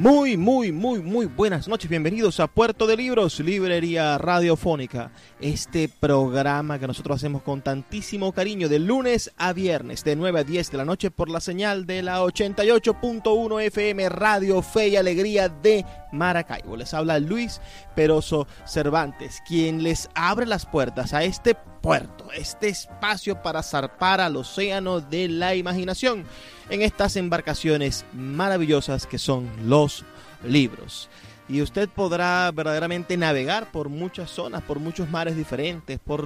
Muy, muy, muy, muy buenas noches. Bienvenidos a Puerto de Libros, Librería Radiofónica. Este programa que nosotros hacemos con tantísimo cariño de lunes a viernes, de 9 a 10 de la noche, por la señal de la 88.1 FM Radio Fe y Alegría de Maracaibo. Les habla Luis Peroso Cervantes, quien les abre las puertas a este puerto, este espacio para zarpar al océano de la imaginación en estas embarcaciones maravillosas que son los libros. Y usted podrá verdaderamente navegar por muchas zonas, por muchos mares diferentes, por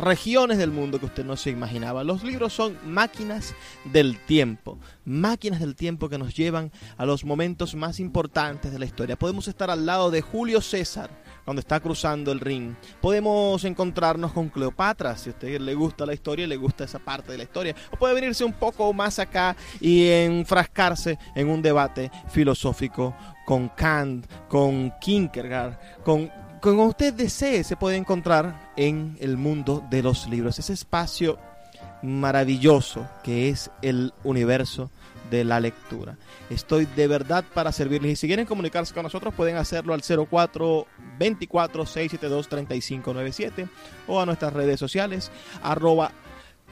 regiones del mundo que usted no se imaginaba. Los libros son máquinas del tiempo, máquinas del tiempo que nos llevan a los momentos más importantes de la historia. Podemos estar al lado de Julio César, cuando está cruzando el ring. Podemos encontrarnos con Cleopatra, si a usted le gusta la historia, le gusta esa parte de la historia. O puede venirse un poco más acá y enfrascarse en un debate filosófico con Kant, con Kierkegaard, con como usted desee, se puede encontrar en el mundo de los libros, ese espacio maravilloso que es el universo de la lectura. Estoy de verdad para servirles y si quieren comunicarse con nosotros pueden hacerlo al 04 24 672 3597 o a nuestras redes sociales arroba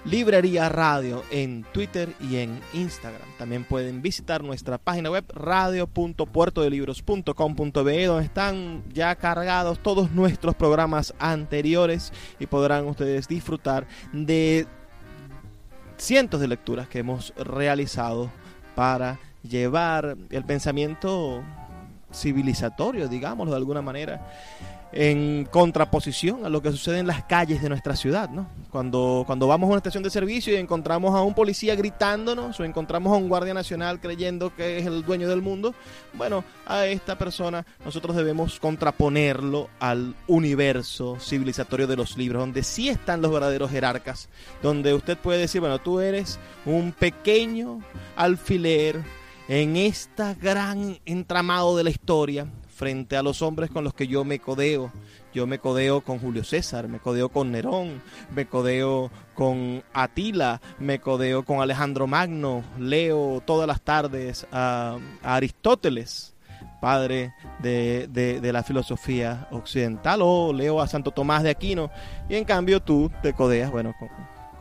Librería Radio en Twitter y en Instagram. También pueden visitar nuestra página web radio.puertodelibros.com.be donde están ya cargados todos nuestros programas anteriores y podrán ustedes disfrutar de cientos de lecturas que hemos realizado para llevar el pensamiento civilizatorio, digámoslo de alguna manera, en contraposición a lo que sucede en las calles de nuestra ciudad, ¿no? Cuando, cuando vamos a una estación de servicio y encontramos a un policía gritándonos o encontramos a un guardia nacional creyendo que es el dueño del mundo, bueno, a esta persona nosotros debemos contraponerlo al universo civilizatorio de los libros, donde sí están los verdaderos jerarcas, donde usted puede decir, bueno, tú eres un pequeño alfiler en esta gran entramado de la historia frente a los hombres con los que yo me codeo. Yo me codeo con Julio César, me codeo con Nerón, me codeo con Atila, me codeo con Alejandro Magno, leo todas las tardes a, Aristóteles, padre de, de, la filosofía occidental, o leo a Santo Tomás de Aquino, y en cambio tú te codeas, bueno, con,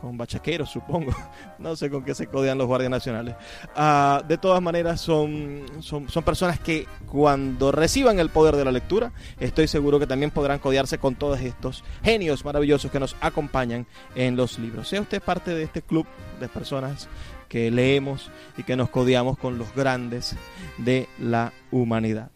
con bachaqueros, supongo. No sé con qué se codean los guardias nacionales. Ah, de todas maneras, son, son, son, personas que cuando reciban el poder de la lectura, estoy seguro que también podrán codearse con todos estos genios maravillosos que nos acompañan en los libros. Sea usted parte de este club de personas que leemos y que nos codeamos con los grandes de la humanidad.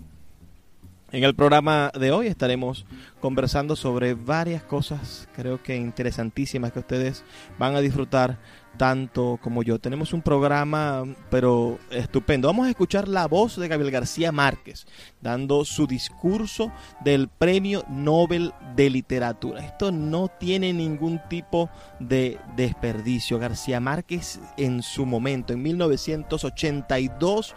En el programa de hoy estaremos conversando sobre varias cosas, creo que interesantísimas, que ustedes van a disfrutar tanto como yo. Tenemos un programa, pero estupendo. Vamos a escuchar la voz de Gabriel García Márquez, dando su discurso del Premio Nobel de Literatura. Esto no tiene ningún tipo de desperdicio. García Márquez en su momento, en 1982,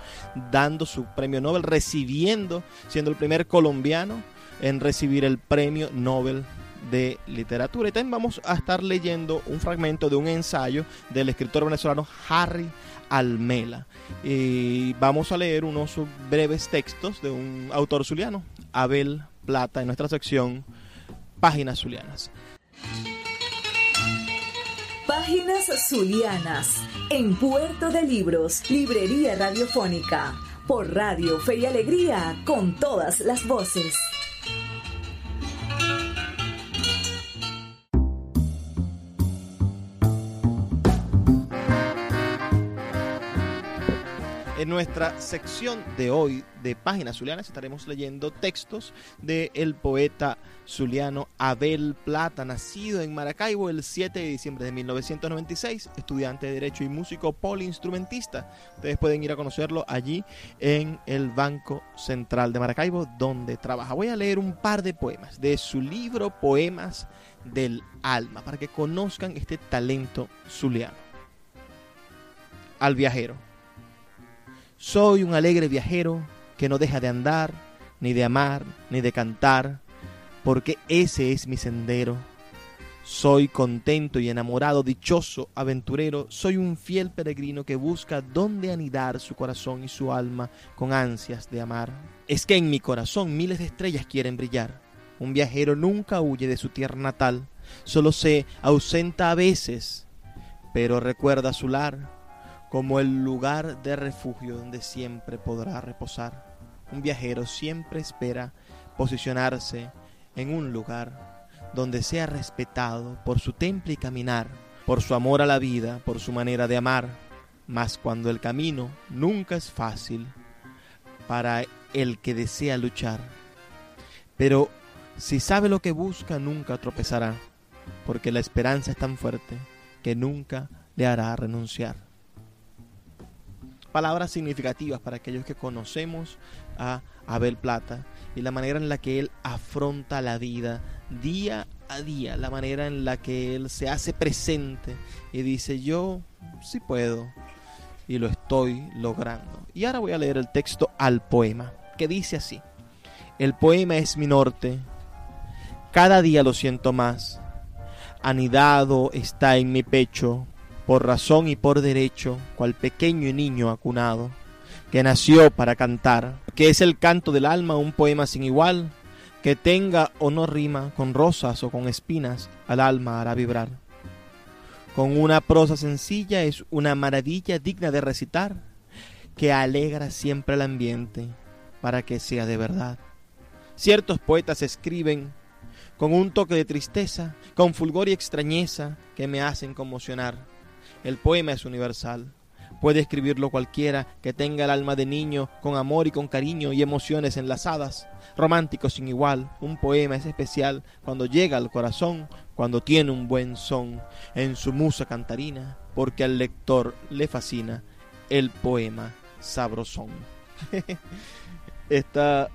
dando su Premio Nobel, recibiendo, siendo el primer colombiano en recibir el Premio Nobel de literatura. Y también vamos a estar leyendo un fragmento de un ensayo del escritor venezolano Harry Almela. Y vamos a leer unos breves textos de un autor zuliano, Abel Plata, en nuestra sección Páginas Zulianas. Páginas Zulianas, en Puerto de Libros, Librería Radiofónica, por Radio Fe y Alegría, con todas las voces. En nuestra sección de hoy de Páginas Zulianas estaremos leyendo textos del poeta zuliano Abel Plata, nacido en Maracaibo el 7 de diciembre de 1996, estudiante de Derecho y músico poliinstrumentista. Ustedes pueden ir a conocerlo allí en el Banco Central de Maracaibo, donde trabaja. Voy a leer un par de poemas de su libro Poemas del Alma, para que conozcan este talento zuliano. Al viajero. Soy un alegre viajero que no deja de andar, ni de amar, ni de cantar, porque ese es mi sendero. Soy contento y enamorado, dichoso, aventurero, soy un fiel peregrino que busca dónde anidar su corazón y su alma con ansias de amar. Es que en mi corazón miles de estrellas quieren brillar. Un viajero nunca huye de su tierra natal, solo se ausenta a veces, pero recuerda su lar como el lugar de refugio donde siempre podrá reposar. Un viajero siempre espera posicionarse en un lugar donde sea respetado por su temple y caminar, por su amor a la vida, por su manera de amar, mas cuando el camino nunca es fácil para el que desea luchar. Pero si sabe lo que busca, nunca tropezará, porque la esperanza es tan fuerte que nunca le hará renunciar palabras significativas para aquellos que conocemos a Abel Plata y la manera en la que él afronta la vida día a día, la manera en la que él se hace presente y dice yo sí puedo y lo estoy logrando. Y ahora voy a leer el texto al poema, que dice así, el poema es mi norte, cada día lo siento más, anidado está en mi pecho por razón y por derecho, cual pequeño niño acunado, que nació para cantar, que es el canto del alma, un poema sin igual, que tenga o no rima, con rosas o con espinas, al alma hará vibrar. Con una prosa sencilla es una maravilla digna de recitar, que alegra siempre el ambiente, para que sea de verdad. Ciertos poetas escriben con un toque de tristeza, con fulgor y extrañeza, que me hacen conmocionar el poema es universal. Puede escribirlo cualquiera que tenga el alma de niño con amor y con cariño y emociones enlazadas. Romántico sin igual, un poema es especial cuando llega al corazón, cuando tiene un buen son en su musa cantarina, porque al lector le fascina el poema sabrosón. Esta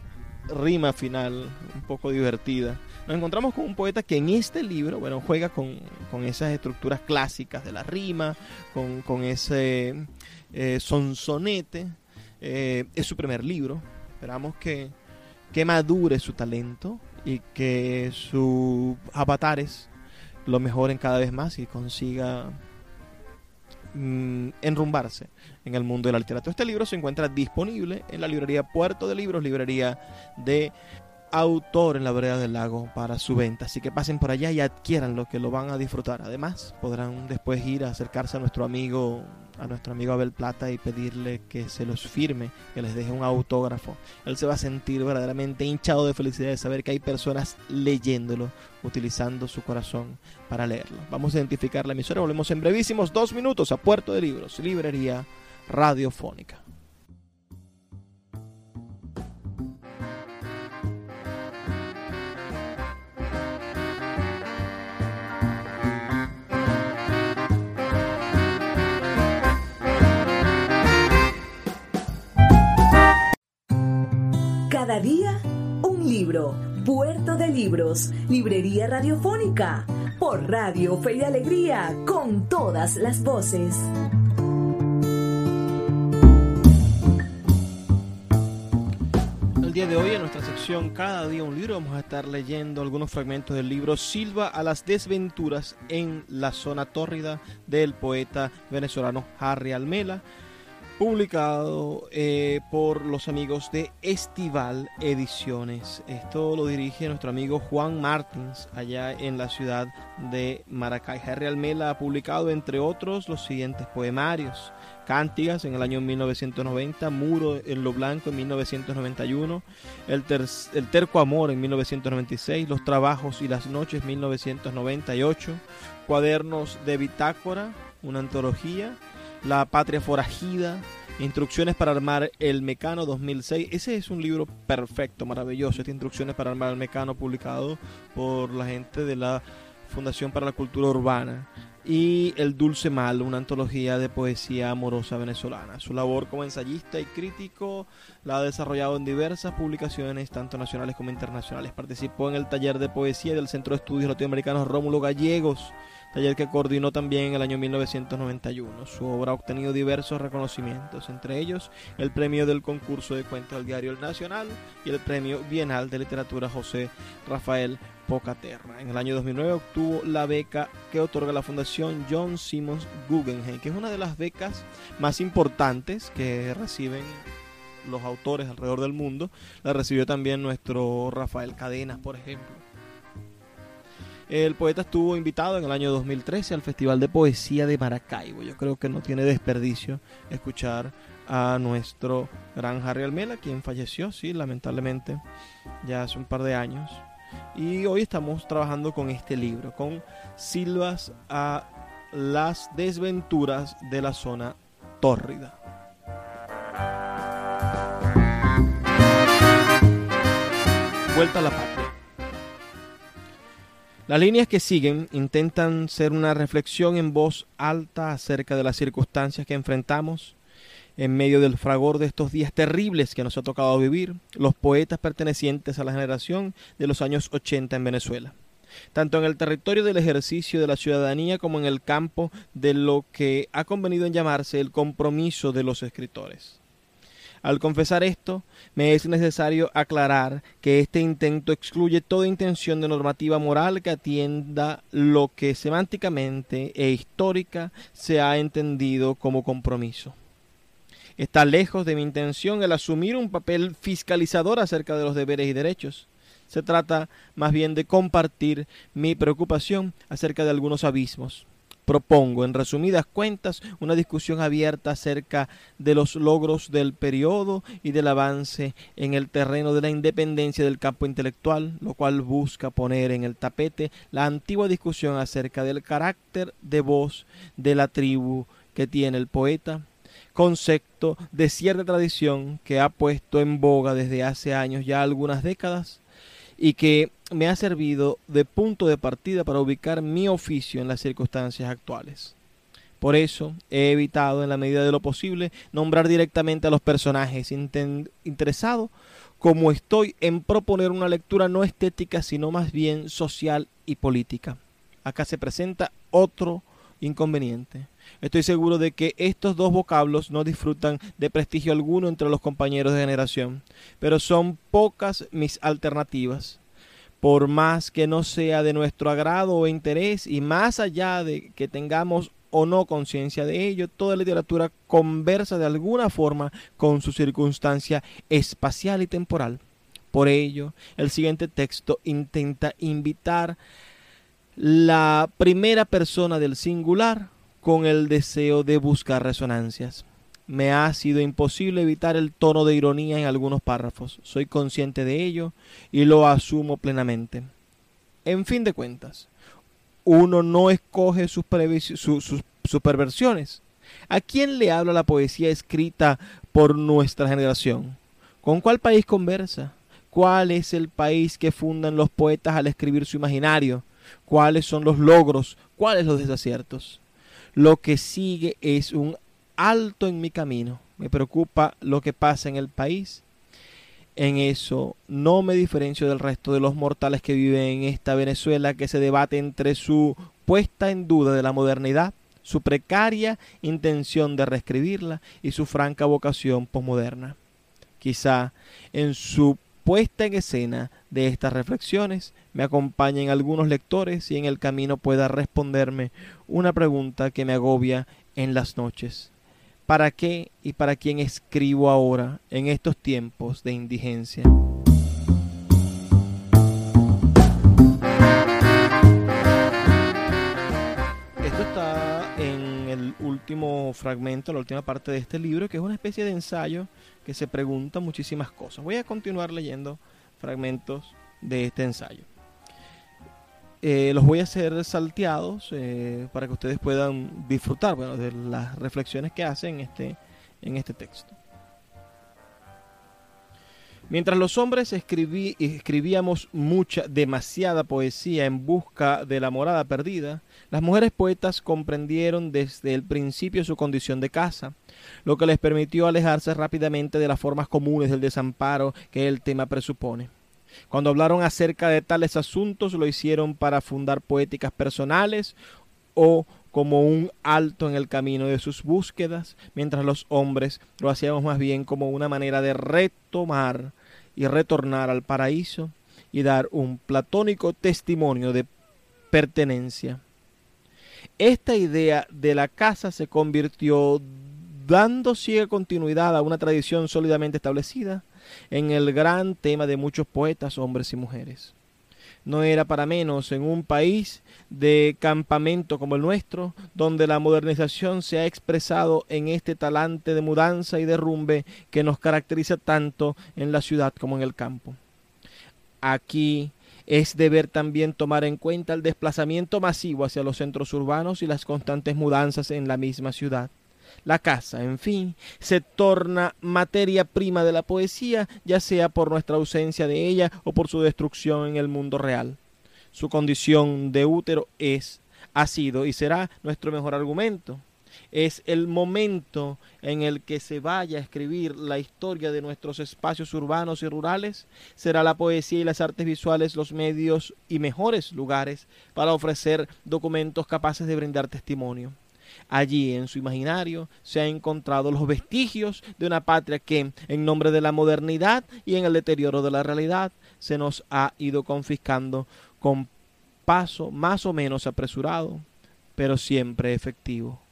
rima final, un poco divertida, nos encontramos con un poeta que en este libro, bueno, juega con, esas estructuras clásicas de la rima, con, ese eh, sonsonete. Eh, es su primer libro. Esperamos que, que madure su talento y que sus avatares lo mejoren cada vez más y consiga mm, enrumbarse en el mundo de la literatura. Este libro se encuentra disponible en la librería Puerto de Libros, librería de autor en la vereda del lago para su venta. Así que pasen por allá y adquieran lo que lo van a disfrutar. Además, podrán después ir a acercarse a nuestro amigo, a nuestro amigo Abel Plata y pedirle que se los firme, que les deje un autógrafo. Él se va a sentir verdaderamente hinchado de felicidad de saber que hay personas leyéndolo, utilizando su corazón para leerlo. Vamos a identificar la emisora. Volvemos en brevísimos dos minutos a Puerto de Libros, librería radiofónica. Puerto de Libros, Librería Radiofónica, por Radio Fe y Alegría, con todas las voces. El día de hoy en nuestra sección Cada día un libro vamos a estar leyendo algunos fragmentos del libro Silva a las desventuras en la zona tórrida del poeta venezolano Harry Almela publicado eh, por los amigos de Estival Ediciones. Esto lo dirige nuestro amigo Juan Martins, allá en la ciudad de Maracay. Harry Almela ha publicado, entre otros, los siguientes poemarios. Cántigas en el año 1990, Muro en lo Blanco en 1991, el, el Terco Amor en 1996, Los Trabajos y las Noches 1998, Cuadernos de Bitácora, una antología, la Patria Forajida Instrucciones para armar el Mecano 2006. Ese es un libro perfecto, maravilloso. Este Instrucciones para armar el Mecano publicado por la gente de la Fundación para la Cultura Urbana y El Dulce Mal, una antología de poesía amorosa venezolana. Su labor como ensayista y crítico la ha desarrollado en diversas publicaciones, tanto nacionales como internacionales. Participó en el taller de poesía del Centro de Estudios Latinoamericanos Rómulo Gallegos, taller que coordinó también en el año 1991. Su obra ha obtenido diversos reconocimientos, entre ellos el premio del concurso de cuentos del Diario El Nacional y el premio Bienal de Literatura José Rafael Pocaterra. En el año 2009 obtuvo la beca que otorga la Fundación John Simmons Guggenheim, que es una de las becas más importantes que reciben los autores alrededor del mundo. La recibió también nuestro Rafael Cadenas, por ejemplo. El poeta estuvo invitado en el año 2013 al Festival de Poesía de Maracaibo. Yo creo que no tiene desperdicio escuchar a nuestro gran Harry Almela, quien falleció, sí, lamentablemente, ya hace un par de años. Y hoy estamos trabajando con este libro, con Silvas a las desventuras de la zona tórrida. Vuelta a la patria. Las líneas que siguen intentan ser una reflexión en voz alta acerca de las circunstancias que enfrentamos en medio del fragor de estos días terribles que nos ha tocado vivir los poetas pertenecientes a la generación de los años 80 en Venezuela, tanto en el territorio del ejercicio de la ciudadanía como en el campo de lo que ha convenido en llamarse el compromiso de los escritores. Al confesar esto, me es necesario aclarar que este intento excluye toda intención de normativa moral que atienda lo que semánticamente e histórica se ha entendido como compromiso. Está lejos de mi intención el asumir un papel fiscalizador acerca de los deberes y derechos. Se trata más bien de compartir mi preocupación acerca de algunos abismos. Propongo, en resumidas cuentas, una discusión abierta acerca de los logros del periodo y del avance en el terreno de la independencia del campo intelectual, lo cual busca poner en el tapete la antigua discusión acerca del carácter de voz de la tribu que tiene el poeta concepto de cierta tradición que ha puesto en boga desde hace años, ya algunas décadas, y que me ha servido de punto de partida para ubicar mi oficio en las circunstancias actuales. Por eso he evitado en la medida de lo posible nombrar directamente a los personajes interesados como estoy en proponer una lectura no estética sino más bien social y política. Acá se presenta otro inconveniente. Estoy seguro de que estos dos vocablos no disfrutan de prestigio alguno entre los compañeros de generación, pero son pocas mis alternativas. Por más que no sea de nuestro agrado o interés, y más allá de que tengamos o no conciencia de ello, toda literatura conversa de alguna forma con su circunstancia espacial y temporal. Por ello, el siguiente texto intenta invitar la primera persona del singular con el deseo de buscar resonancias. Me ha sido imposible evitar el tono de ironía en algunos párrafos. Soy consciente de ello y lo asumo plenamente. En fin de cuentas, uno no escoge sus, perversiones. ¿A quién le habla la poesía escrita por nuestra generación? ¿Con cuál país conversa? ¿Cuál es el país que fundan los poetas al escribir su imaginario? ¿Cuáles son los logros? ¿Cuáles los desaciertos? Lo que sigue es un alto en mi camino. Me preocupa lo que pasa en el país. En eso no me diferencio del resto de los mortales que viven en esta Venezuela que se debate entre su puesta en duda de la modernidad, su precaria intención de reescribirla y su franca vocación posmoderna. Quizá en su puesta en escena de estas reflexiones me acompañen algunos lectores y en el camino pueda responderme una pregunta que me agobia en las noches. ¿Para qué y para quién escribo ahora en estos tiempos de indigencia? Esto está en el último fragmento, la última parte de este libro, que es una especie de ensayo que se pregunta muchísimas cosas. Voy a continuar leyendo fragmentos de este ensayo. Eh, los voy a hacer salteados eh, para que ustedes puedan disfrutar bueno, de las reflexiones que hacen en este, en este texto. Mientras los hombres escribíamos mucha, demasiada poesía en busca de la morada perdida, las mujeres poetas comprendieron desde el principio su condición de casa, lo que les permitió alejarse rápidamente de las formas comunes del desamparo que el tema presupone. Cuando hablaron acerca de tales asuntos lo hicieron para fundar poéticas personales o como un alto en el camino de sus búsquedas, mientras los hombres lo hacíamos más bien como una manera de retomar y retornar al paraíso y dar un platónico testimonio de pertenencia. Esta idea de la casa se convirtió, dando ciega continuidad a una tradición sólidamente establecida, en el gran tema de muchos poetas, hombres y mujeres no era para menos en un país de campamento como el nuestro, donde la modernización se ha expresado en este talante de mudanza y derrumbe que nos caracteriza tanto en la ciudad como en el campo. Aquí es deber también tomar en cuenta el desplazamiento masivo hacia los centros urbanos y las constantes mudanzas en la misma ciudad. La casa, en fin, se torna materia prima de la poesía, ya sea por nuestra ausencia de ella o por su destrucción en el mundo real. Su condición de útero es, ha sido y será nuestro mejor argumento. Es el momento en el que se vaya a escribir la historia de nuestros espacios urbanos y rurales, será la poesía y las artes visuales los medios y mejores lugares para ofrecer documentos capaces de brindar testimonio. Allí en su imaginario se han encontrado los vestigios de una patria que, en nombre de la modernidad y en el deterioro de la realidad, se nos ha ido confiscando con paso más o menos apresurado, pero siempre efectivo.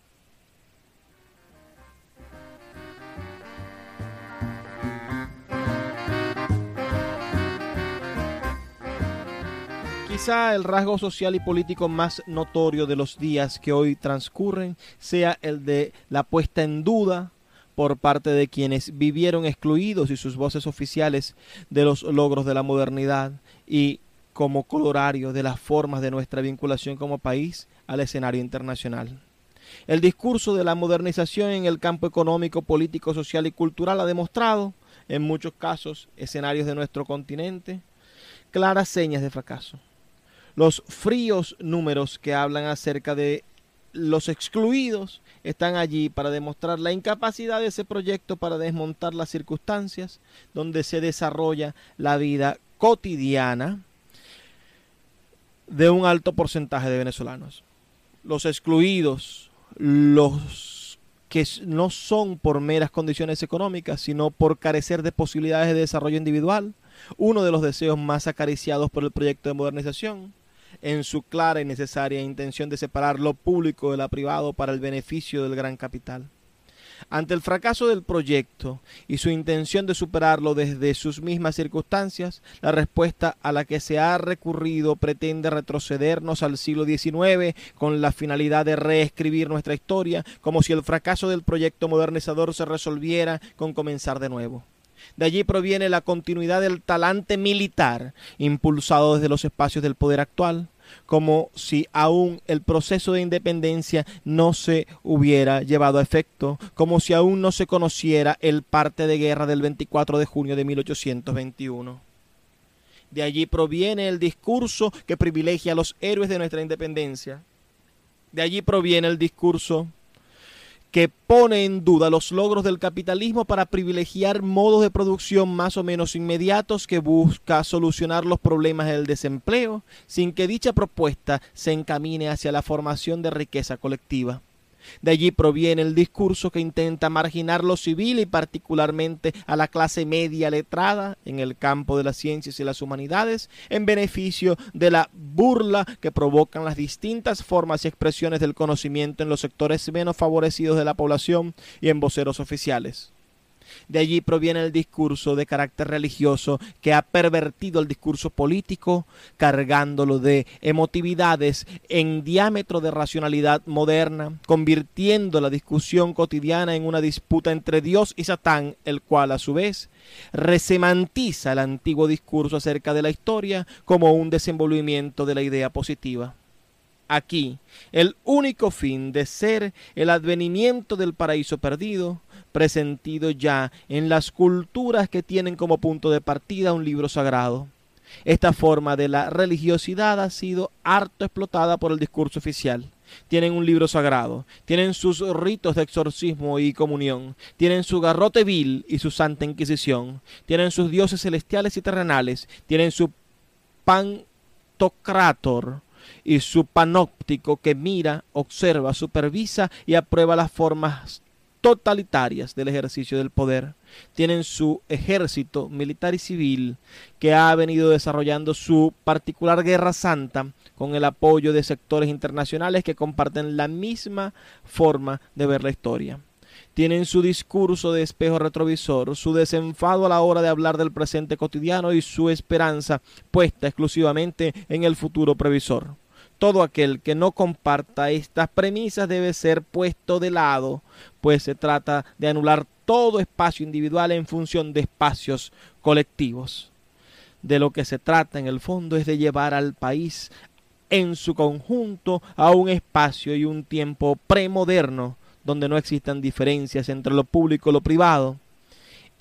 Quizá el rasgo social y político más notorio de los días que hoy transcurren sea el de la puesta en duda por parte de quienes vivieron excluidos y sus voces oficiales de los logros de la modernidad y como colorario de las formas de nuestra vinculación como país al escenario internacional. El discurso de la modernización en el campo económico, político, social y cultural ha demostrado, en muchos casos, escenarios de nuestro continente, claras señas de fracaso los fríos números que hablan acerca de los excluidos están allí para demostrar la incapacidad de ese proyecto para desmontar las circunstancias donde se desarrolla la vida cotidiana de un alto porcentaje de venezolanos. Los excluidos, los que no son por meras condiciones económicas, sino por carecer de posibilidades de desarrollo individual, uno de los deseos más acariciados por el proyecto de modernización, en su clara y necesaria intención de separar lo público de lo privado para el beneficio del gran capital. Ante el fracaso del proyecto y su intención de superarlo desde sus mismas circunstancias, la respuesta a la que se ha recurrido pretende retrocedernos al siglo XIX con la finalidad de reescribir nuestra historia, como si el fracaso del proyecto modernizador se resolviera con comenzar de nuevo. De allí proviene la continuidad del talante militar, impulsado desde los espacios del poder actual, como si aún el proceso de independencia no se hubiera llevado a efecto, como si aún no se conociera el parte de guerra del 24 de junio de 1821. De allí proviene el discurso que privilegia a los héroes de nuestra independencia. De allí proviene el discurso que pone en duda los logros del capitalismo para privilegiar modos de producción más o menos inmediatos que busca solucionar los problemas del desempleo sin que dicha propuesta se encamine hacia la formación de riqueza colectiva. De allí proviene el discurso que intenta marginar lo civil y particularmente a la clase media letrada en el campo de las ciencias y las humanidades en beneficio de la burla que provocan las distintas formas y expresiones del conocimiento en los sectores menos favorecidos de la población y en voceros oficiales. De allí proviene el discurso de carácter religioso que ha pervertido el discurso político, cargándolo de emotividades en diámetro de racionalidad moderna, convirtiendo la discusión cotidiana en una disputa entre Dios y Satán, el cual a su vez resemantiza el antiguo discurso acerca de la historia como un desenvolvimiento de la idea positiva. Aquí el único fin de ser el advenimiento del paraíso perdido, presentido ya en las culturas que tienen como punto de partida un libro sagrado. Esta forma de la religiosidad ha sido harto explotada por el discurso oficial. Tienen un libro sagrado, tienen sus ritos de exorcismo y comunión, tienen su garrote vil y su santa inquisición, tienen sus dioses celestiales y terrenales, tienen su pantocrator y su panóptico que mira, observa, supervisa y aprueba las formas totalitarias del ejercicio del poder. Tienen su ejército militar y civil que ha venido desarrollando su particular guerra santa con el apoyo de sectores internacionales que comparten la misma forma de ver la historia. Tienen su discurso de espejo retrovisor, su desenfado a la hora de hablar del presente cotidiano y su esperanza puesta exclusivamente en el futuro previsor. Todo aquel que no comparta estas premisas debe ser puesto de lado, pues se trata de anular todo espacio individual en función de espacios colectivos. De lo que se trata en el fondo es de llevar al país en su conjunto a un espacio y un tiempo premoderno donde no existan diferencias entre lo público y lo privado.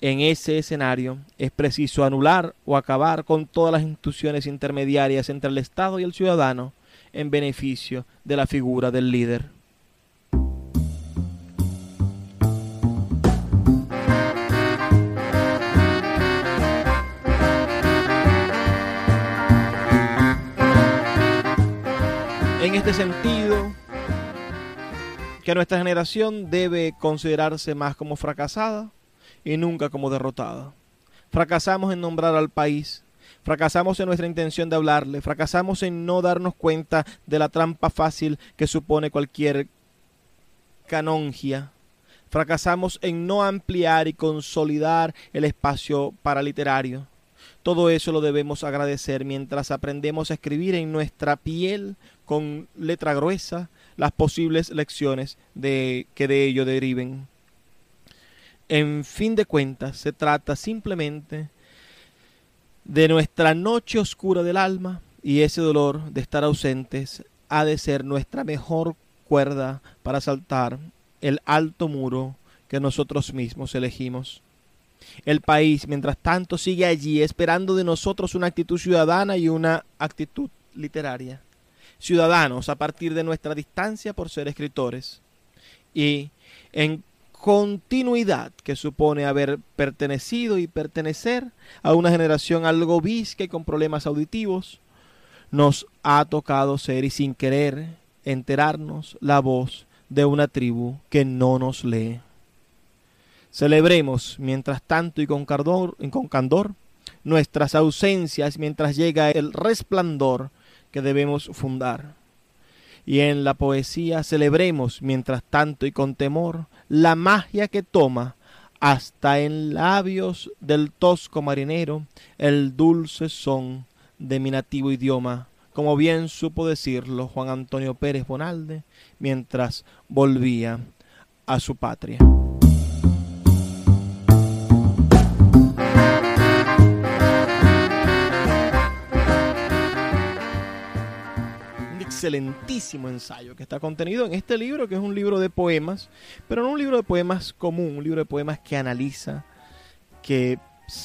En ese escenario es preciso anular o acabar con todas las instituciones intermediarias entre el Estado y el ciudadano, en beneficio de la figura del líder. En este sentido, que nuestra generación debe considerarse más como fracasada y nunca como derrotada. Fracasamos en nombrar al país Fracasamos en nuestra intención de hablarle, fracasamos en no darnos cuenta de la trampa fácil que supone cualquier canongia. Fracasamos en no ampliar y consolidar el espacio paraliterario. Todo eso lo debemos agradecer mientras aprendemos a escribir en nuestra piel con letra gruesa las posibles lecciones de, que de ello deriven. En fin de cuentas, se trata simplemente de nuestra noche oscura del alma y ese dolor de estar ausentes ha de ser nuestra mejor cuerda para saltar el alto muro que nosotros mismos elegimos. El país, mientras tanto, sigue allí esperando de nosotros una actitud ciudadana y una actitud literaria. Ciudadanos a partir de nuestra distancia por ser escritores y en continuidad que supone haber pertenecido y pertenecer a una generación algo visca y con problemas auditivos, nos ha tocado ser y sin querer enterarnos la voz de una tribu que no nos lee. Celebremos, mientras tanto y con, cardor, y con candor, nuestras ausencias mientras llega el resplandor que debemos fundar y en la poesía celebremos, mientras tanto y con temor, la magia que toma hasta en labios del tosco marinero el dulce son de mi nativo idioma, como bien supo decirlo Juan Antonio Pérez Bonalde mientras volvía a su patria. Excelentísimo ensayo que está contenido en este libro, que es un libro de poemas, pero no un libro de poemas común, un libro de poemas que analiza, que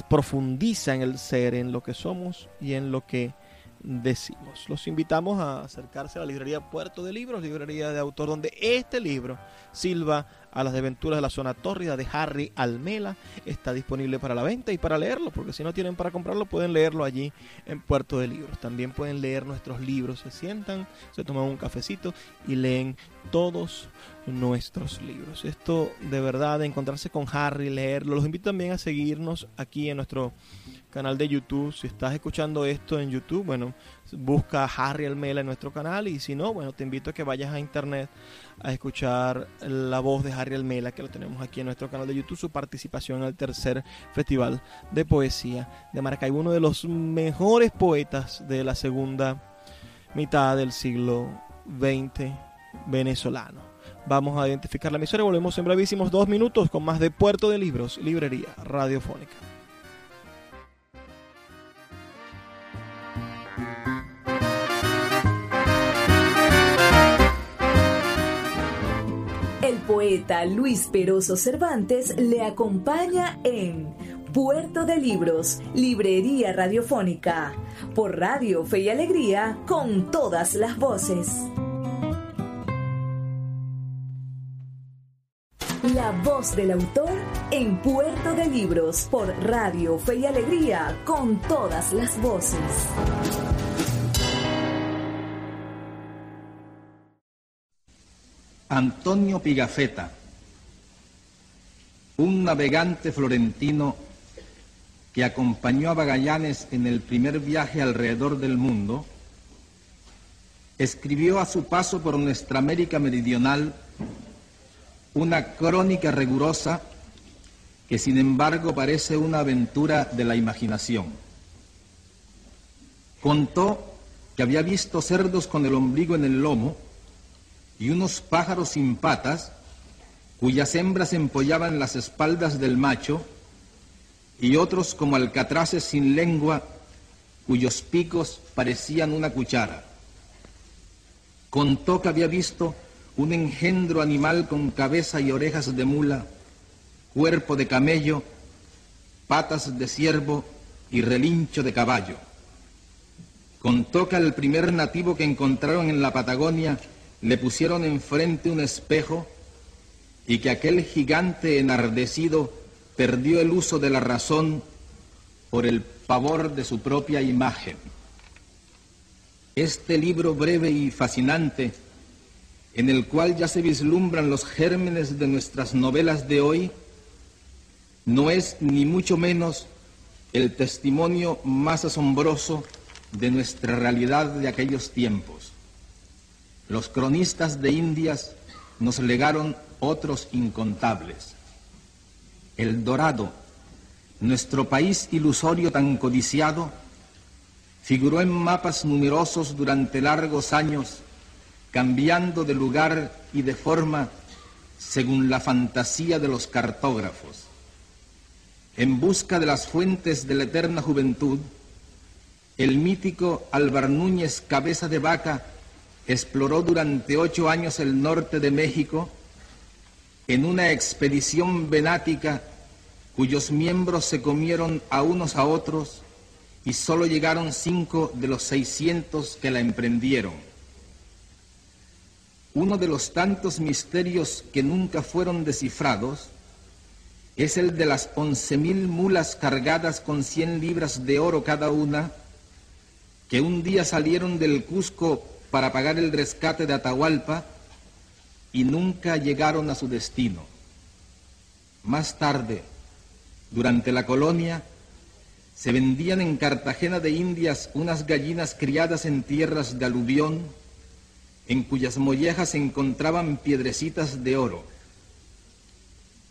profundiza en el ser, en lo que somos y en lo que decimos. Los invitamos a acercarse a la librería Puerto de Libros, librería de autor, donde este libro, Silva a las aventuras de la zona tórrida de Harry Almela, está disponible para la venta y para leerlo, porque si no tienen para comprarlo, pueden leerlo allí en Puerto de Libros. También pueden leer nuestros libros, se sientan, se toman un cafecito y leen todos nuestros libros. Esto de verdad, de encontrarse con Harry, leerlo, los invito también a seguirnos aquí en nuestro canal de YouTube. Si estás escuchando esto en YouTube, bueno, busca Harry Almela en nuestro canal y si no, bueno, te invito a que vayas a internet a escuchar la voz de Harry Almela, que lo tenemos aquí en nuestro canal de YouTube, su participación en el tercer Festival de Poesía de Maracaibo, uno de los mejores poetas de la segunda mitad del siglo XX venezolano. Vamos a identificar la emisora y volvemos en brevísimos dos minutos con más de Puerto de Libros, Librería Radiofónica. Luis Peroso Cervantes le acompaña en Puerto de Libros, Librería Radiofónica, por Radio Fe y Alegría, con todas las voces. La voz del autor en Puerto de Libros, por Radio Fe y Alegría, con todas las voces. Antonio Pigafetta, un navegante florentino que acompañó a Magallanes en el primer viaje alrededor del mundo, escribió a su paso por nuestra América Meridional una crónica rigurosa que sin embargo parece una aventura de la imaginación. Contó que había visto cerdos con el ombligo en el lomo, y unos pájaros sin patas, cuyas hembras empollaban las espaldas del macho, y otros como alcatraces sin lengua, cuyos picos parecían una cuchara. Contó que había visto un engendro animal con cabeza y orejas de mula, cuerpo de camello, patas de ciervo y relincho de caballo. Contó que al primer nativo que encontraron en la Patagonia le pusieron enfrente un espejo y que aquel gigante enardecido perdió el uso de la razón por el pavor de su propia imagen. Este libro breve y fascinante, en el cual ya se vislumbran los gérmenes de nuestras novelas de hoy, no es ni mucho menos el testimonio más asombroso de nuestra realidad de aquellos tiempos. Los cronistas de Indias nos legaron otros incontables. El Dorado, nuestro país ilusorio tan codiciado, figuró en mapas numerosos durante largos años, cambiando de lugar y de forma según la fantasía de los cartógrafos. En busca de las fuentes de la eterna juventud, el mítico Álvar Núñez Cabeza de Vaca exploró durante ocho años el norte de México en una expedición venática cuyos miembros se comieron a unos a otros y solo llegaron cinco de los seiscientos que la emprendieron. Uno de los tantos misterios que nunca fueron descifrados es el de las once mil mulas cargadas con cien libras de oro cada una, que un día salieron del Cusco para pagar el rescate de Atahualpa y nunca llegaron a su destino. Más tarde, durante la colonia, se vendían en Cartagena de Indias unas gallinas criadas en tierras de aluvión, en cuyas mollejas se encontraban piedrecitas de oro.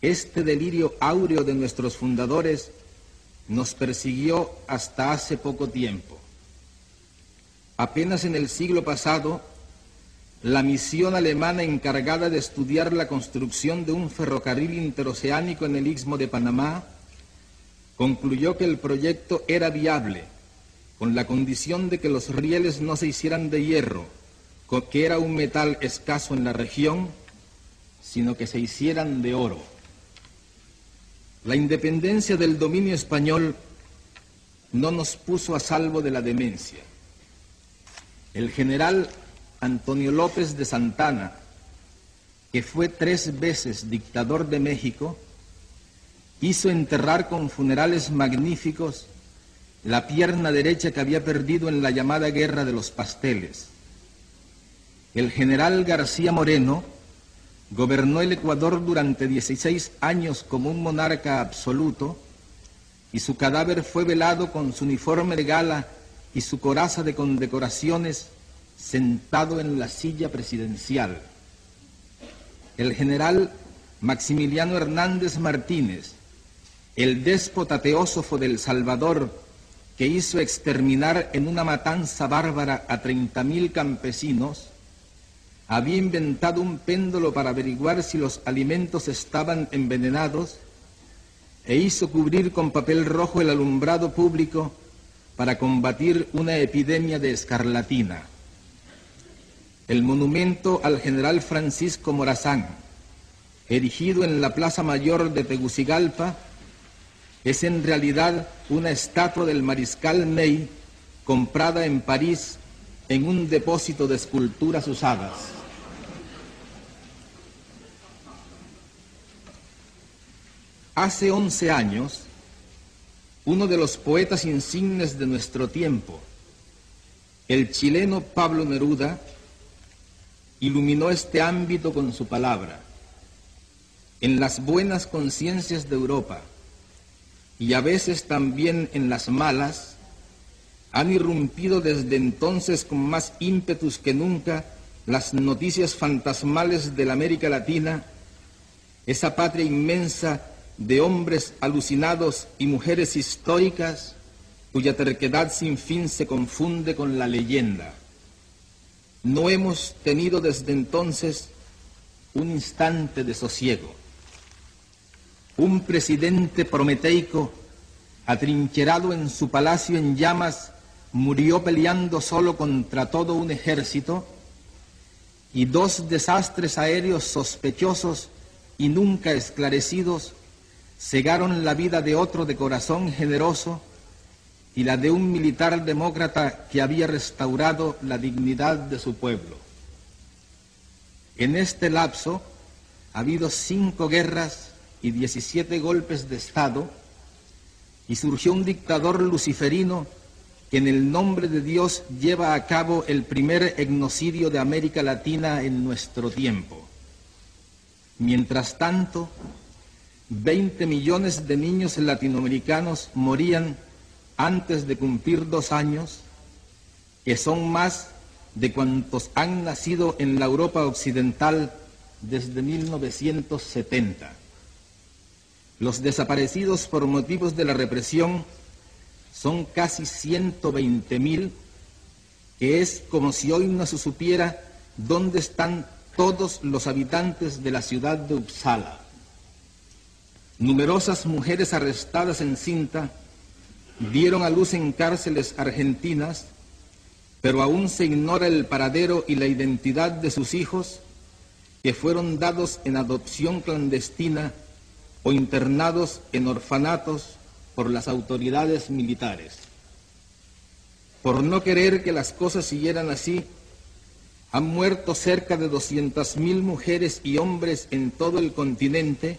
Este delirio áureo de nuestros fundadores nos persiguió hasta hace poco tiempo. Apenas en el siglo pasado, la misión alemana encargada de estudiar la construcción de un ferrocarril interoceánico en el istmo de Panamá concluyó que el proyecto era viable, con la condición de que los rieles no se hicieran de hierro, que era un metal escaso en la región, sino que se hicieran de oro. La independencia del dominio español no nos puso a salvo de la demencia. El general Antonio López de Santana, que fue tres veces dictador de México, hizo enterrar con funerales magníficos la pierna derecha que había perdido en la llamada Guerra de los Pasteles. El general García Moreno gobernó el Ecuador durante 16 años como un monarca absoluto y su cadáver fue velado con su uniforme de gala y su coraza de condecoraciones sentado en la silla presidencial. El general Maximiliano Hernández Martínez, el déspota teósofo del Salvador, que hizo exterminar en una matanza bárbara a treinta mil campesinos, había inventado un péndulo para averiguar si los alimentos estaban envenenados e hizo cubrir con papel rojo el alumbrado público para combatir una epidemia de escarlatina. El monumento al general Francisco Morazán, erigido en la Plaza Mayor de Tegucigalpa, es en realidad una estatua del mariscal Ney comprada en París en un depósito de esculturas usadas. Hace 11 años, uno de los poetas insignes de nuestro tiempo, el chileno Pablo Neruda, iluminó este ámbito con su palabra. En las buenas conciencias de Europa, y a veces también en las malas, han irrumpido desde entonces con más ímpetus que nunca las noticias fantasmales de la América Latina, esa patria inmensa de hombres alucinados y mujeres históricas cuya terquedad sin fin se confunde con la leyenda. No hemos tenido desde entonces un instante de sosiego. Un presidente prometeico, atrincherado en su palacio en llamas, murió peleando solo contra todo un ejército y dos desastres aéreos sospechosos y nunca esclarecidos cegaron la vida de otro de corazón generoso y la de un militar demócrata que había restaurado la dignidad de su pueblo. En este lapso ha habido cinco guerras y 17 golpes de Estado, y surgió un dictador luciferino que en el nombre de Dios lleva a cabo el primer etnocidio de América Latina en nuestro tiempo. Mientras tanto, 20 millones de niños latinoamericanos morían antes de cumplir dos años, que son más de cuantos han nacido en la Europa occidental desde 1970. Los desaparecidos por motivos de la represión son casi 120 mil, que es como si hoy no se supiera dónde están todos los habitantes de la ciudad de Uppsala. Numerosas mujeres arrestadas en cinta dieron a luz en cárceles argentinas, pero aún se ignora el paradero y la identidad de sus hijos que fueron dados en adopción clandestina o internados en orfanatos por las autoridades militares. Por no querer que las cosas siguieran así, han muerto cerca de 200.000 mujeres y hombres en todo el continente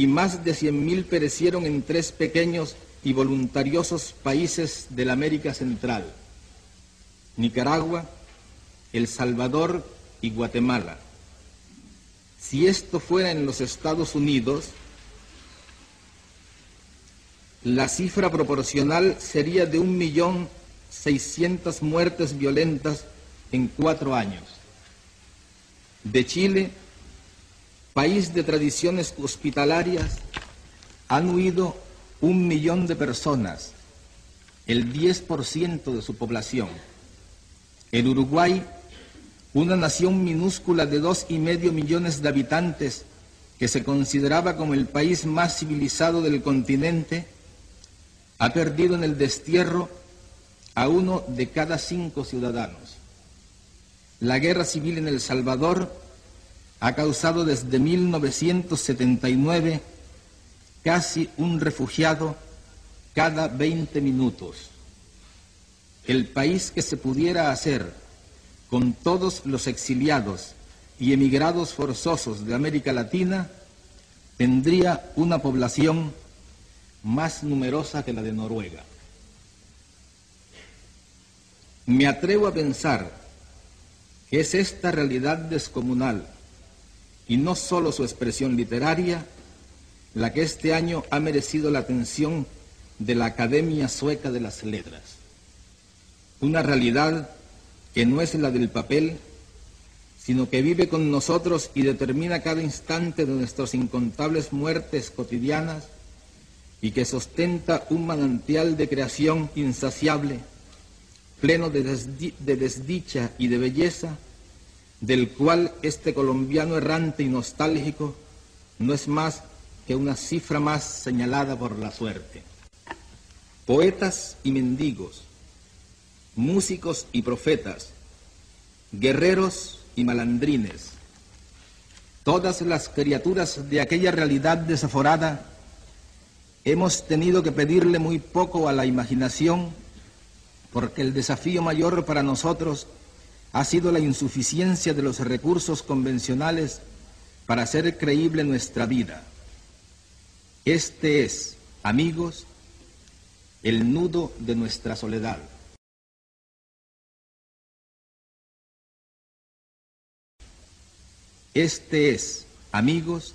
y más de 100.000 perecieron en tres pequeños y voluntariosos países de la América Central, Nicaragua, El Salvador y Guatemala. Si esto fuera en los Estados Unidos, la cifra proporcional sería de un millón seiscientas muertes violentas en cuatro años. De Chile, país de tradiciones hospitalarias, han huido un millón de personas, el 10% de su población. En Uruguay, una nación minúscula de dos y medio millones de habitantes que se consideraba como el país más civilizado del continente, ha perdido en el destierro a uno de cada cinco ciudadanos. La guerra civil en El Salvador ha causado desde 1979 casi un refugiado cada 20 minutos. El país que se pudiera hacer con todos los exiliados y emigrados forzosos de América Latina, tendría una población más numerosa que la de Noruega. Me atrevo a pensar que es esta realidad descomunal y no solo su expresión literaria la que este año ha merecido la atención de la Academia Sueca de las Letras. Una realidad que no es la del papel, sino que vive con nosotros y determina cada instante de nuestras incontables muertes cotidianas y que sostenta un manantial de creación insaciable, pleno de, desdicha y de belleza, del cual este colombiano errante y nostálgico no es más que una cifra más señalada por la suerte. Poetas y mendigos, músicos y profetas, guerreros y malandrines, todas las criaturas de aquella realidad desaforada, hemos tenido que pedirle muy poco a la imaginación, porque el desafío mayor para nosotros ha sido la insuficiencia de los recursos convencionales para hacer creíble nuestra vida. Este es, amigos, el nudo de nuestra soledad. Este es, amigos,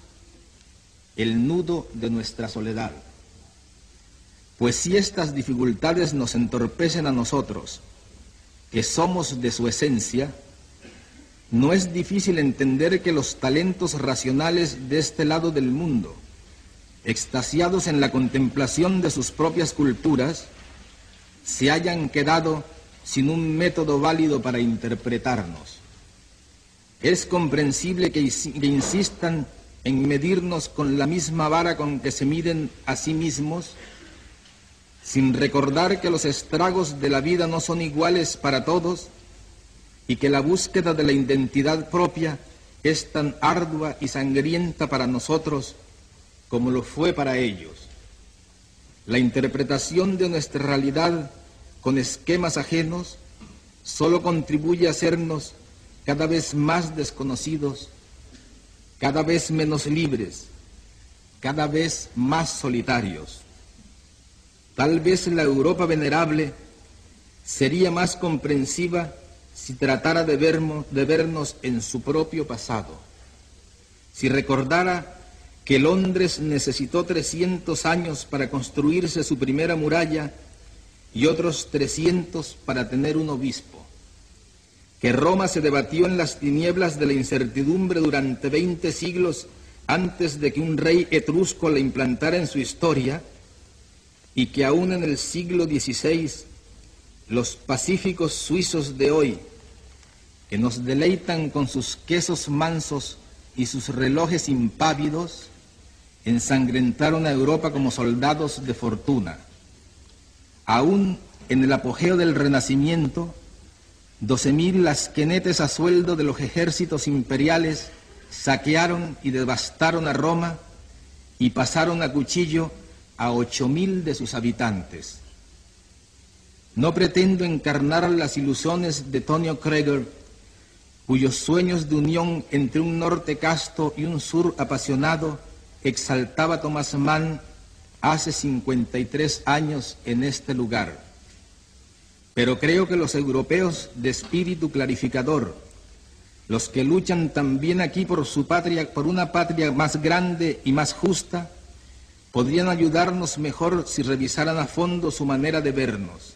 el nudo de nuestra soledad. Pues si estas dificultades nos entorpecen a nosotros, que somos de su esencia, no es difícil entender que los talentos racionales de este lado del mundo, extasiados en la contemplación de sus propias culturas, se hayan quedado sin un método válido para interpretarnos. Es comprensible que, insistan en medirnos con la misma vara con que se miden a sí mismos, sin recordar que los estragos de la vida no son iguales para todos y que la búsqueda de la identidad propia es tan ardua y sangrienta para nosotros como lo fue para ellos. La interpretación de nuestra realidad con esquemas ajenos solo contribuye a hacernos cada vez más desconocidos, cada vez menos libres, cada vez más solitarios. Tal vez la Europa venerable sería más comprensiva si tratara de, vernos, en su propio pasado, si recordara que Londres necesitó 300 años para construirse su primera muralla y otros 300 para tener un obispo. Que Roma se debatió en las tinieblas de la incertidumbre durante 20 siglos antes de que un rey etrusco la implantara en su historia, y que aún en el siglo XVI los pacíficos suizos de hoy, que nos deleitan con sus quesos mansos y sus relojes impávidos, ensangrentaron a Europa como soldados de fortuna. Aún en el apogeo del Renacimiento, Doce mil lasquenetes a sueldo de los ejércitos imperiales saquearon y devastaron a Roma y pasaron a cuchillo a ocho mil de sus habitantes. No pretendo encarnar las ilusiones de Tonio Kreger, cuyos sueños de unión entre un norte casto y un sur apasionado exaltaba Thomas Mann hace 53 años en este lugar. Pero creo que los europeos de espíritu clarificador, los que luchan también aquí por su patria, por una patria más grande y más justa, podrían ayudarnos mejor si revisaran a fondo su manera de vernos.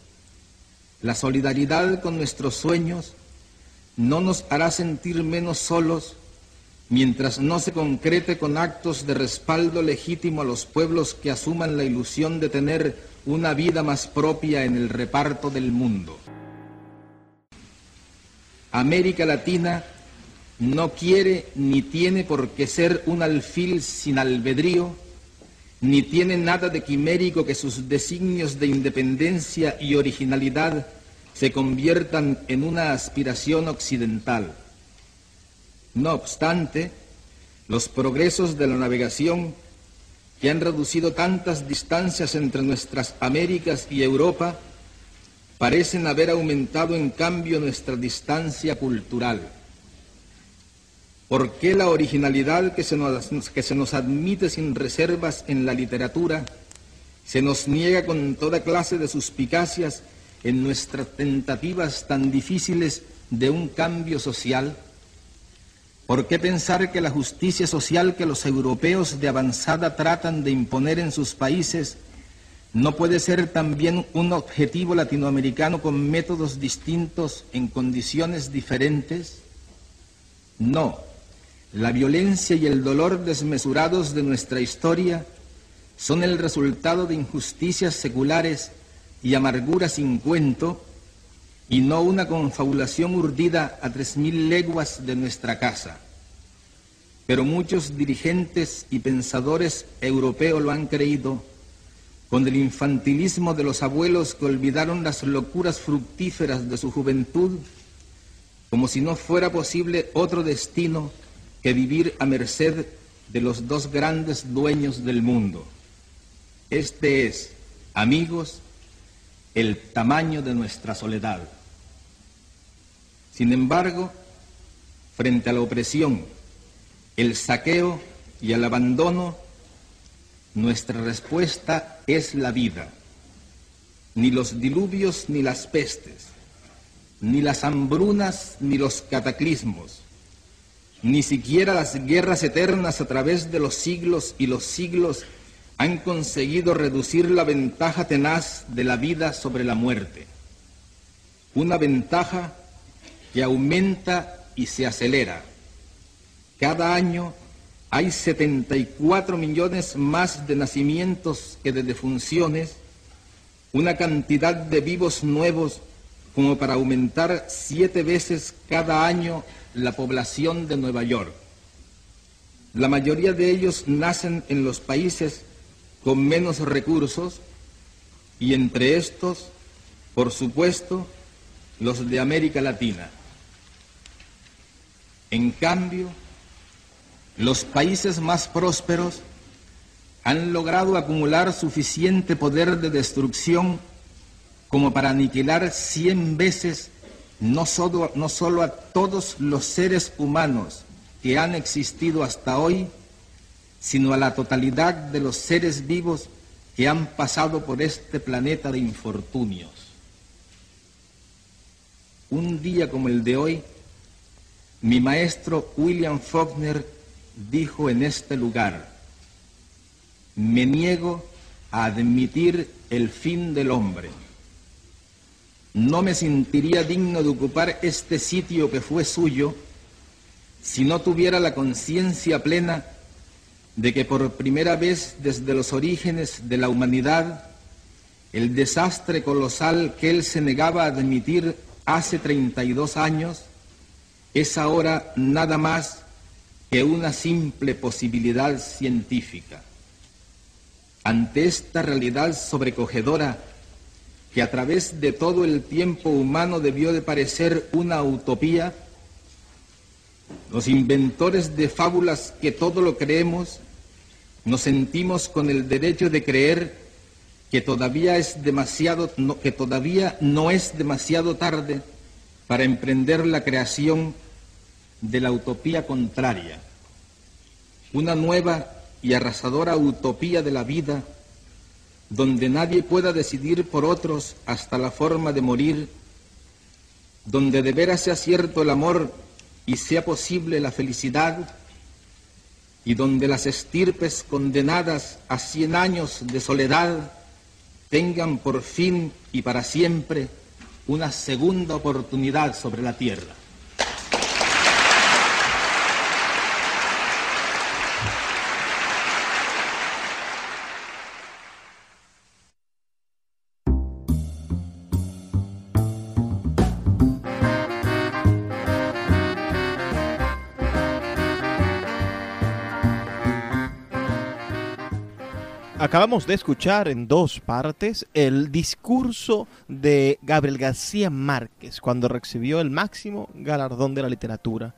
La solidaridad con nuestros sueños no nos hará sentir menos solos mientras no se concrete con actos de respaldo legítimo a los pueblos que asuman la ilusión de tener una vida más propia en el reparto del mundo. América Latina no quiere ni tiene por qué ser un alfil sin albedrío, ni tiene nada de quimérico que sus designios de independencia y originalidad se conviertan en una aspiración occidental. No obstante, los progresos de la navegación que han reducido tantas distancias entre nuestras Américas y Europa, parecen haber aumentado en cambio nuestra distancia cultural. ¿Por qué la originalidad que se, nos, que se nos admite sin reservas en la literatura se nos niega con toda clase de suspicacias en nuestras tentativas tan difíciles de un cambio social? ¿Por qué pensar que la justicia social que los europeos de avanzada tratan de imponer en sus países no puede ser también un objetivo latinoamericano con métodos distintos en condiciones diferentes? No, la violencia y el dolor desmesurados de nuestra historia son el resultado de injusticias seculares y amarguras sin cuento y no una confabulación urdida a tres mil leguas de nuestra casa. Pero muchos dirigentes y pensadores europeos lo han creído con el infantilismo de los abuelos que olvidaron las locuras fructíferas de su juventud, como si no fuera posible otro destino que vivir a merced de los dos grandes dueños del mundo. Este es, amigos, el tamaño de nuestra soledad. Sin embargo, frente a la opresión, el saqueo y el abandono, nuestra respuesta es la vida. Ni los diluvios ni las pestes, ni las hambrunas ni los cataclismos, ni siquiera las guerras eternas a través de los siglos y los siglos han conseguido reducir la ventaja tenaz de la vida sobre la muerte. Una ventaja que aumenta y se acelera. Cada año hay 74 millones más de nacimientos que de defunciones, una cantidad de vivos nuevos como para aumentar siete veces cada año la población de Nueva York. La mayoría de ellos nacen en los países con menos recursos y entre estos, por supuesto, los de América Latina. En cambio, los países más prósperos han logrado acumular suficiente poder de destrucción como para aniquilar cien veces no solo, no solo a todos los seres humanos que han existido hasta hoy, sino a la totalidad de los seres vivos que han pasado por este planeta de infortunios. Un día como el de hoy, mi maestro William Faulkner dijo en este lugar, me niego a admitir el fin del hombre. No me sentiría digno de ocupar este sitio que fue suyo si no tuviera la conciencia plena de que por primera vez desde los orígenes de la humanidad, el desastre colosal que él se negaba a admitir hace 32 años es ahora nada más que una simple posibilidad científica. Ante esta realidad sobrecogedora que a través de todo el tiempo humano debió de parecer una utopía, los inventores de fábulas que todo lo creemos, nos sentimos con el derecho de creer que todavía es demasiado que todavía no es demasiado tarde para emprender la creación de la utopía contraria, una nueva y arrasadora utopía de la vida donde nadie pueda decidir por otros hasta la forma de morir, donde de veras sea cierto el amor y sea posible la felicidad, y donde las estirpes condenadas a cien años de soledad tengan por fin y para siempre una segunda oportunidad sobre la tierra. Acabamos de escuchar en dos partes el discurso de Gabriel García Márquez cuando recibió el máximo galardón de la literatura,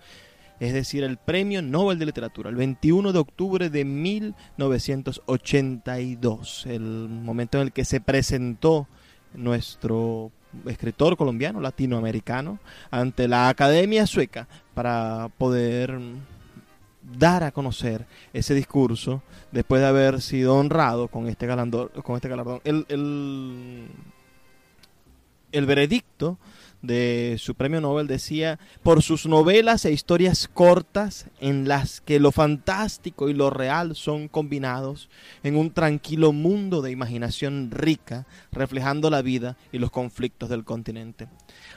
es decir, el Premio Nobel de Literatura, el 21 de octubre de 1982, el momento en el que se presentó nuestro escritor colombiano, latinoamericano, ante la Academia Sueca para poder dar a conocer ese discurso después de haber sido honrado con este galardón. Con este galardón. El, el, el veredicto de su premio Nobel decía, por sus novelas e historias cortas en las que lo fantástico y lo real son combinados en un tranquilo mundo de imaginación rica, reflejando la vida y los conflictos del continente.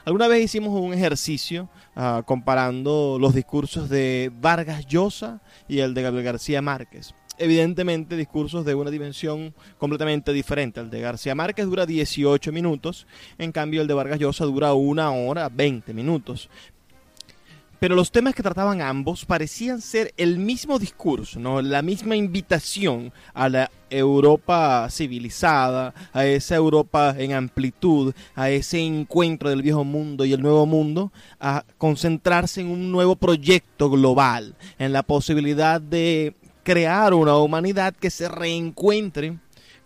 Alguna vez hicimos un ejercicio uh, comparando los discursos de Vargas Llosa y el de Gabriel García Márquez evidentemente discursos de una dimensión completamente diferente. El de García Márquez dura 18 minutos, en cambio el de Vargas Llosa dura una hora 20 minutos. Pero los temas que trataban ambos parecían ser el mismo discurso, ¿no? la misma invitación a la Europa civilizada, a esa Europa en amplitud, a ese encuentro del viejo mundo y el nuevo mundo, a concentrarse en un nuevo proyecto global, en la posibilidad de crear una humanidad que se reencuentre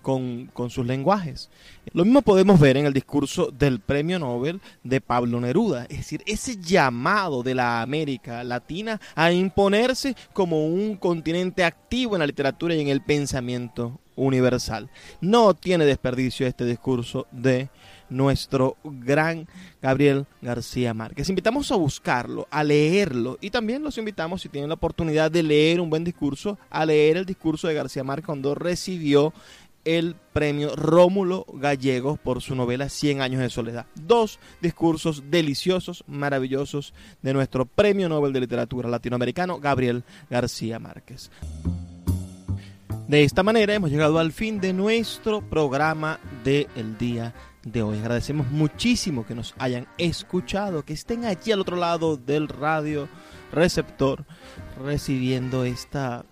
con, sus lenguajes. Lo mismo podemos ver en el discurso del premio Nobel de Pablo Neruda, es decir, ese llamado de la América Latina a imponerse como un continente activo en la literatura y en el pensamiento universal. No tiene desperdicio este discurso de nuestro gran Gabriel García Márquez. Invitamos a buscarlo, a leerlo y también los invitamos, si tienen la oportunidad de leer un buen discurso, a leer el discurso de García Márquez cuando recibió el premio Rómulo Gallegos por su novela Cien años de soledad. Dos discursos deliciosos, maravillosos de nuestro premio Nobel de Literatura latinoamericano, Gabriel García Márquez. De esta manera hemos llegado al fin de nuestro programa del el día de hoy. Agradecemos muchísimo que nos hayan escuchado, que estén allí al otro lado del radio receptor recibiendo esta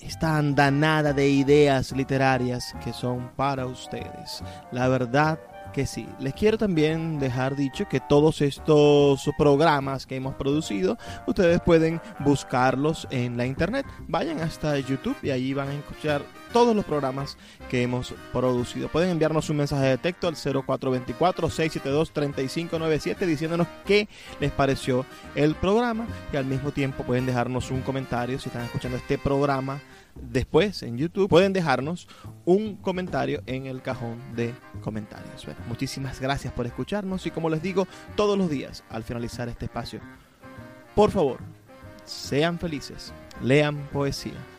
esta andanada de ideas literarias que son para ustedes. La verdad que sí. Les quiero también dejar dicho que todos estos programas que hemos producido, ustedes pueden buscarlos en la internet. Vayan hasta YouTube y ahí van a escuchar todos los programas que hemos producido. Pueden enviarnos un mensaje de texto al 0424-672-3597 diciéndonos qué les pareció el programa y al mismo tiempo pueden dejarnos un comentario si están escuchando este programa después en YouTube, pueden dejarnos un comentario en el cajón de comentarios. muchísimas gracias por escucharnos y como les digo todos los días al finalizar este espacio, por favor, sean felices, lean poesía